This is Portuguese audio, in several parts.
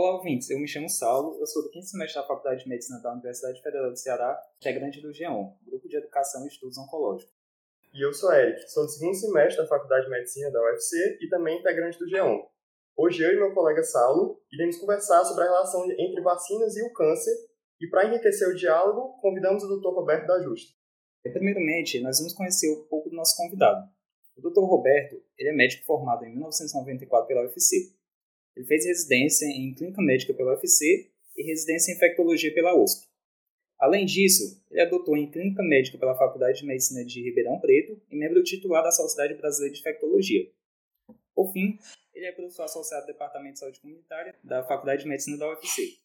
Olá, ouvintes. Eu me chamo Saulo, eu sou do quinto semestre da Faculdade de Medicina da Universidade Federal do Ceará, integrante do GEON, Grupo de Educação e Estudos Oncológicos. E eu sou Eric, sou do segundo semestre da Faculdade de Medicina da UFC e também integrante do GEON. Hoje eu e meu colega Saulo iremos conversar sobre a relação entre vacinas e o câncer e para enriquecer o diálogo, convidamos o Dr. Roberto da Justa. Primeiramente, nós vamos conhecer um pouco do nosso convidado. O Dr. Roberto ele é médico formado em 1994 pela UFC. Ele fez residência em Clínica Médica pela UFC e residência em Infectologia pela USP. Além disso, ele é doutor em Clínica Médica pela Faculdade de Medicina de Ribeirão Preto e membro titular da Sociedade Brasileira de Infectologia. Por fim, ele é professor associado do Departamento de Saúde Comunitária da Faculdade de Medicina da UFC.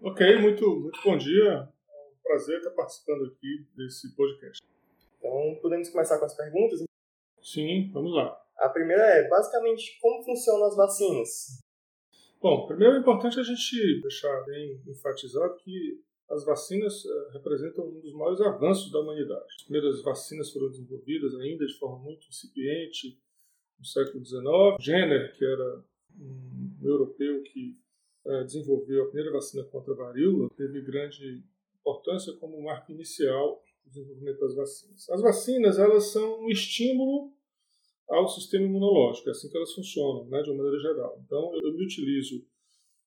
Ok, muito, muito bom dia. É um prazer estar participando aqui desse podcast. Então, podemos começar com as perguntas? Sim, vamos lá. A primeira é, basicamente, como funcionam as vacinas? Bom, primeiro é importante a gente deixar bem enfatizado que as vacinas uh, representam um dos maiores avanços da humanidade. As primeiras vacinas foram desenvolvidas ainda de forma muito incipiente no século XIX. Jenner, que era um europeu que uh, desenvolveu a primeira vacina contra a varíola, teve grande importância como marco inicial do desenvolvimento das vacinas. As vacinas elas são um estímulo ao sistema imunológico, é assim que elas funcionam, né, de uma maneira geral. Então, eu me utilizo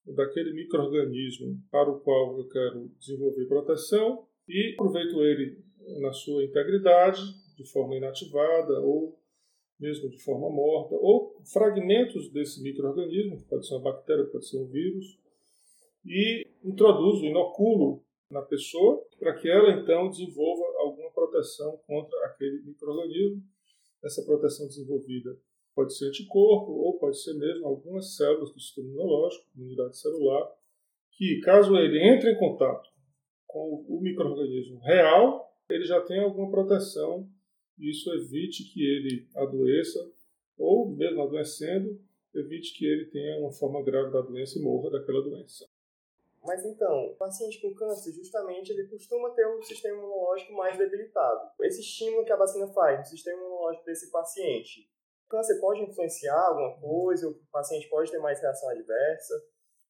daquele microorganismo para o qual eu quero desenvolver proteção e aproveito ele na sua integridade, de forma inativada ou mesmo de forma morta, ou fragmentos desse microorganismo, que pode ser uma bactéria, pode ser um vírus, e introduzo, inoculo na pessoa, para que ela então desenvolva alguma proteção contra aquele microorganismo. Essa proteção desenvolvida pode ser anticorpo ou pode ser mesmo algumas células do sistema imunológico, imunidade celular, que caso ele entre em contato com o microorganismo real, ele já tem alguma proteção e isso evite que ele adoeça ou mesmo adoecendo, evite que ele tenha uma forma grave da doença e morra daquela doença. Mas então, o paciente com câncer, justamente, ele costuma ter um sistema imunológico mais debilitado. Esse estímulo que a vacina faz no sistema imunológico desse paciente, o câncer pode influenciar alguma coisa? O paciente pode ter mais reação adversa?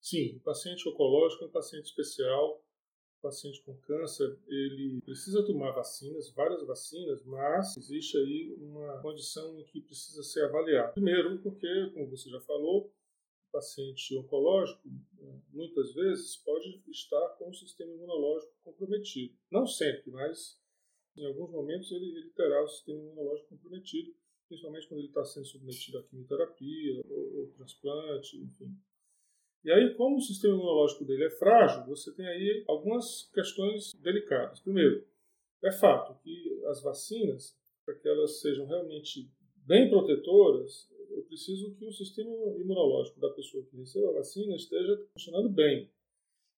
Sim, o paciente oncológico é um paciente especial. O paciente com câncer, ele precisa tomar vacinas, várias vacinas, mas existe aí uma condição em que precisa ser avaliado. Primeiro, porque, como você já falou, paciente oncológico muitas vezes pode estar com o sistema imunológico comprometido. Não sempre, mas em alguns momentos ele, ele terá o sistema imunológico comprometido principalmente quando ele está sendo submetido à quimioterapia ou, ou transplante, enfim. E aí, como o sistema imunológico dele é frágil, você tem aí algumas questões delicadas. Primeiro, é fato que as vacinas, para que elas sejam realmente bem protetoras, eu preciso que o sistema imunológico da pessoa que recebeu a vacina esteja funcionando bem,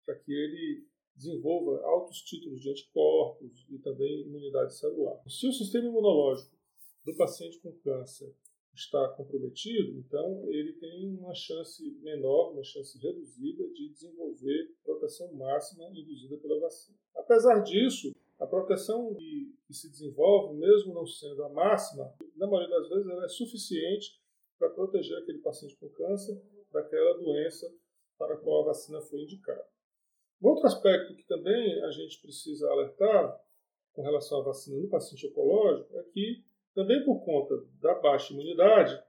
para que ele desenvolva altos títulos de anticorpos e também imunidade celular. Se o sistema imunológico do paciente com câncer está comprometido, então ele tem uma chance menor, uma chance reduzida de desenvolver proteção máxima induzida pela vacina. Apesar disso, a proteção que, se desenvolve, mesmo não sendo a máxima, na maioria das vezes ela é suficiente para proteger aquele paciente com câncer daquela doença para a qual a vacina foi indicada. Um outro aspecto que também a gente precisa alertar com relação à vacina no paciente oncológico é que também por conta da baixa imunidade,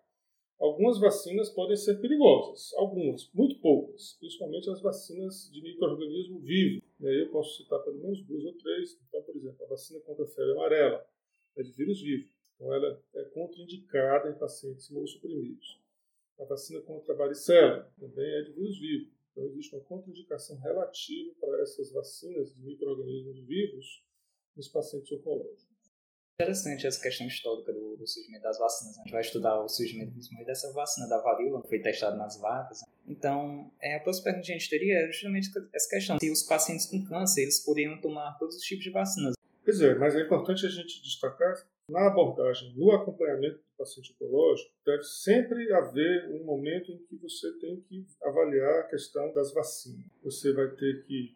algumas vacinas podem ser perigosas. Algumas, muito poucas, principalmente as vacinas de microorganismo vivo. E aí eu posso citar pelo menos duas ou três. Então, por exemplo, a vacina contra a febre amarela é de vírus vivo. Então, ela é contraindicada em pacientes imunossuprimidos. A vacina contra a varicela também é de vírus vivo. Então, existe uma contraindicação relativa para essas vacinas de microorganismos vivos nos pacientes oncológicos interessante essa questão histórica do, do surgimento das vacinas. Né? A gente vai estudar o surgimento dessa vacina da varíola, que foi testada nas vacas. Então, é, a próxima pergunta que a gente teria é justamente essa questão. Se os pacientes com câncer, eles poderiam tomar todos os tipos de vacinas. Pois é, mas é importante a gente destacar, na abordagem, no acompanhamento do paciente oncológico, deve sempre haver um momento em que você tem que avaliar a questão das vacinas. Você vai ter que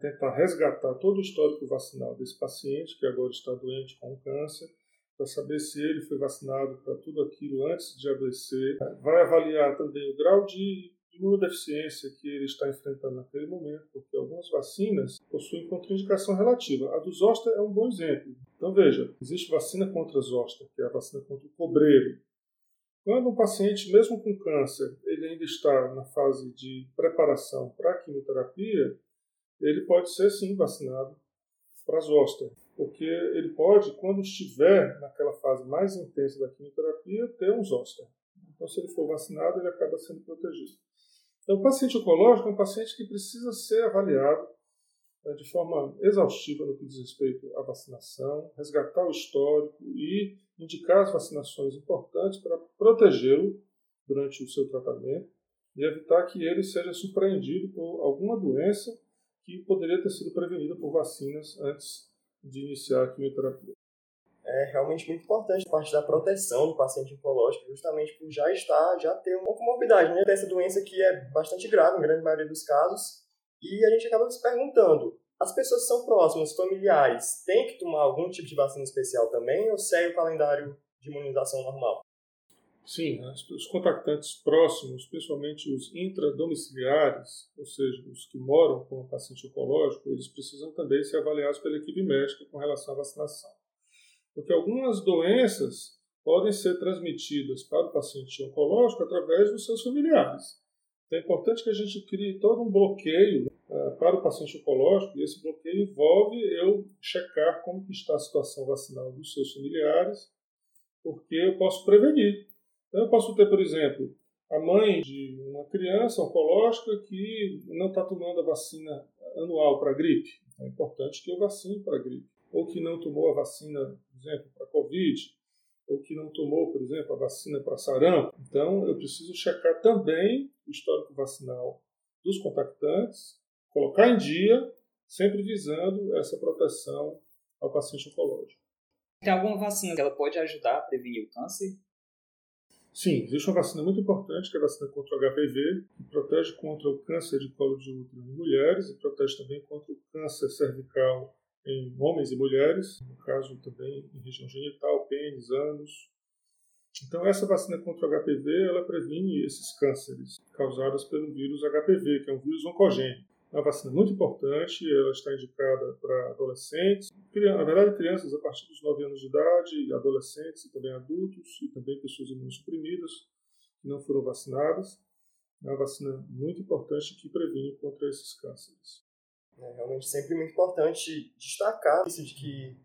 tentar resgatar todo o histórico vacinal desse paciente que agora está doente com câncer, para saber se ele foi vacinado para tudo aquilo antes de adoecer. Vai avaliar também o grau de imunodeficiência que ele está enfrentando naquele momento, porque algumas vacinas possuem contraindicação relativa. A do zoster é um bom exemplo. Então veja, existe vacina contra zoster, que é a vacina contra o cobreiro. Quando um paciente, mesmo com câncer, ele ainda está na fase de preparação para a quimioterapia, ele pode ser sim vacinado para zoster, porque ele pode, quando estiver naquela fase mais intensa da quimioterapia, ter um zoster. Então, se ele for vacinado, ele acaba sendo protegido. Então, o paciente oncológico é um paciente que precisa ser avaliado né, de forma exaustiva no que diz respeito à vacinação, resgatar o histórico e indicar as vacinações importantes para protegê-lo durante o seu tratamento e evitar que ele seja surpreendido por alguma doença que poderia ter sido prevenida por vacinas antes de iniciar a quimioterapia. É realmente muito importante a parte da proteção do paciente oncológico, justamente por já estar, já ter uma comorbidade, né? Essa doença que é bastante grave, na grande maioria dos casos, e a gente acaba se perguntando, as pessoas que são próximas, familiares, têm que tomar algum tipo de vacina especial também ou segue o calendário de imunização normal? Sim, os contactantes próximos, principalmente os intradomiciliares, ou seja, os que moram com o paciente oncológico, eles precisam também ser avaliados pela equipe médica com relação à vacinação. Porque algumas doenças podem ser transmitidas para o paciente oncológico através dos seus familiares. Então é importante que a gente crie todo um bloqueio uh, para o paciente oncológico, e esse bloqueio envolve eu checar como está a situação vacinal dos seus familiares, porque eu posso prevenir então, eu posso ter, por exemplo, a mãe de uma criança oncológica que não está tomando a vacina anual para gripe. É importante que eu vacine para gripe. Ou que não tomou a vacina, por exemplo, para Covid. Ou que não tomou, por exemplo, a vacina para sarampo. Então, eu preciso checar também o histórico vacinal dos contactantes, colocar em dia, sempre visando essa proteção ao paciente oncológico. Tem alguma vacina que ela pode ajudar a prevenir o câncer? Sim, existe uma vacina muito importante, que é a vacina contra o HPV, que protege contra o câncer de colo de útero em mulheres e protege também contra o câncer cervical em homens e mulheres, no caso também em região genital, pênis, ânus. Então essa vacina contra o HPV, ela previne esses cânceres causados pelo vírus HPV, que é um vírus oncogênico. É uma vacina muito importante, ela está indicada para adolescentes, na verdade crianças a partir dos 9 anos de idade, adolescentes e também adultos, e também pessoas imunossuprimidas que não foram vacinadas. É uma vacina muito importante que previne contra esses cânceres. É realmente sempre muito importante destacar isso de que,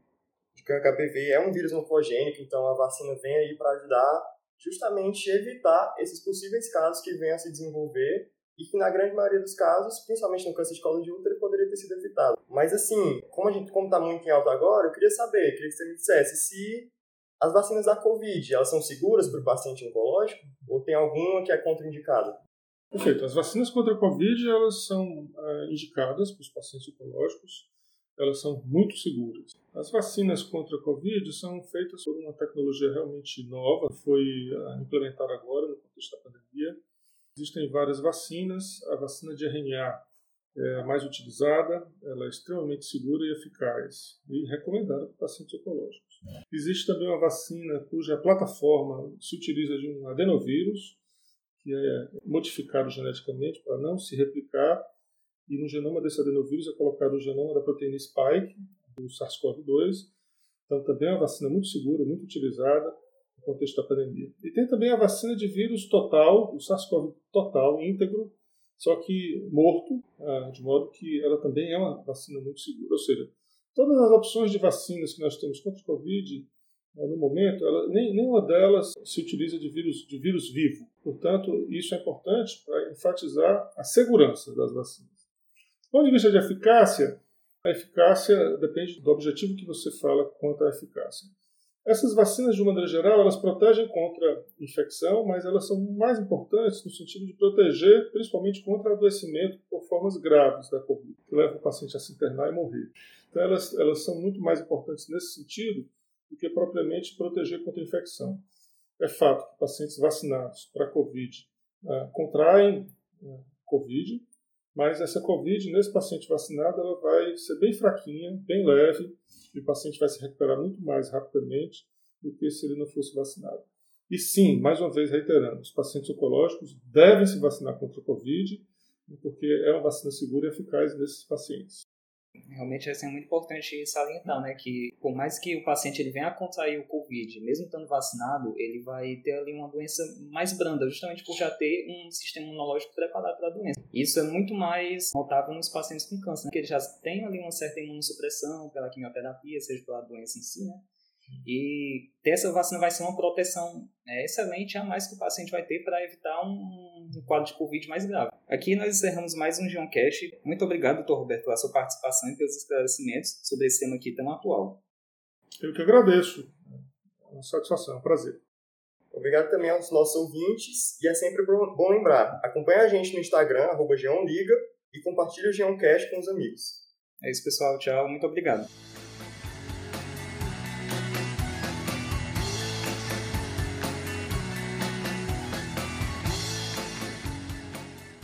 de que o HPV é um vírus oncogênico, então a vacina vem aí para ajudar justamente evitar esses possíveis casos que venham a se desenvolver e que na grande maioria dos casos, principalmente no câncer de colo de útero, poderia ter sido evitado. Mas assim, como a gente como está muito em alta agora, eu queria saber, queria que você me dissesse se as vacinas da Covid, elas são seguras para o paciente oncológico ou tem alguma que é contraindicada? Perfeito. As vacinas contra a Covid, elas são é, indicadas para os pacientes oncológicos, elas são muito seguras. As vacinas contra a Covid são feitas por uma tecnologia realmente nova, foi é, implementada agora no contexto da pandemia, Existem várias vacinas. A vacina de RNA é a mais utilizada, ela é extremamente segura e eficaz e recomendada para pacientes oncológicos. Existe também uma vacina cuja plataforma se utiliza de um adenovírus, que é modificado geneticamente para não se replicar, e no genoma desse adenovírus é colocado o genoma da proteína spike, do SARS-CoV-2. Então, também é uma vacina muito segura, muito utilizada contexto da pandemia. E tem também a vacina de vírus total, o SARS-CoV total, íntegro, só que morto, ah, de modo que ela também é uma vacina muito segura. Ou seja, todas as opções de vacinas que nós temos contra o Covid, ah, no momento, ela, nem, nenhuma delas se utiliza de vírus, de vírus vivo. Portanto, isso é importante para enfatizar a segurança das vacinas. Do ponto de vista de eficácia, a eficácia depende do objetivo que você fala quanto à eficácia. Essas vacinas, de uma maneira geral, elas protegem contra infecção, mas elas são mais importantes no sentido de proteger principalmente contra adoecimento por formas graves da Covid, que leva o paciente a se internar e morrer. Então, elas, elas são muito mais importantes nesse sentido do que propriamente proteger contra infecção. É fato que pacientes vacinados para Covid ah, contraem ah, Covid, mas essa Covid, nesse paciente vacinado, ela vai ser bem fraquinha, bem leve, e o paciente vai se recuperar muito mais rapidamente do que se ele não fosse vacinado. E sim, mais uma vez reiterando, os pacientes oncológicos devem se vacinar contra o Covid, porque é uma vacina segura e eficaz nesses pacientes. Realmente assim, é muito importante salientar, né, que por mais que o paciente ele venha a contrair o COVID, mesmo estando vacinado, ele vai ter ali uma doença mais branda, justamente por já ter um sistema imunológico preparado para a doença. Isso é muito mais notável nos pacientes com câncer, né, que eles já têm ali uma certa imunossupressão pela quimioterapia, seja pela doença em si, né, e ter essa vacina vai ser uma proteção é, excelente a mais que o paciente vai ter para evitar um, um, quadro de Covid mais grave. Aqui nós encerramos mais um Geoncast. Muito obrigado, doutor Roberto, pela sua participação e pelos esclarecimentos sobre esse tema aqui tão atual. Eu que agradeço. É uma satisfação, é um prazer. Obrigado também aos nossos ouvintes e é sempre bom lembrar, acompanhe a gente no Instagram, arroba Geonliga, e compartilhe o Geoncast com os amigos. É isso, pessoal. Tchau. Muito obrigado.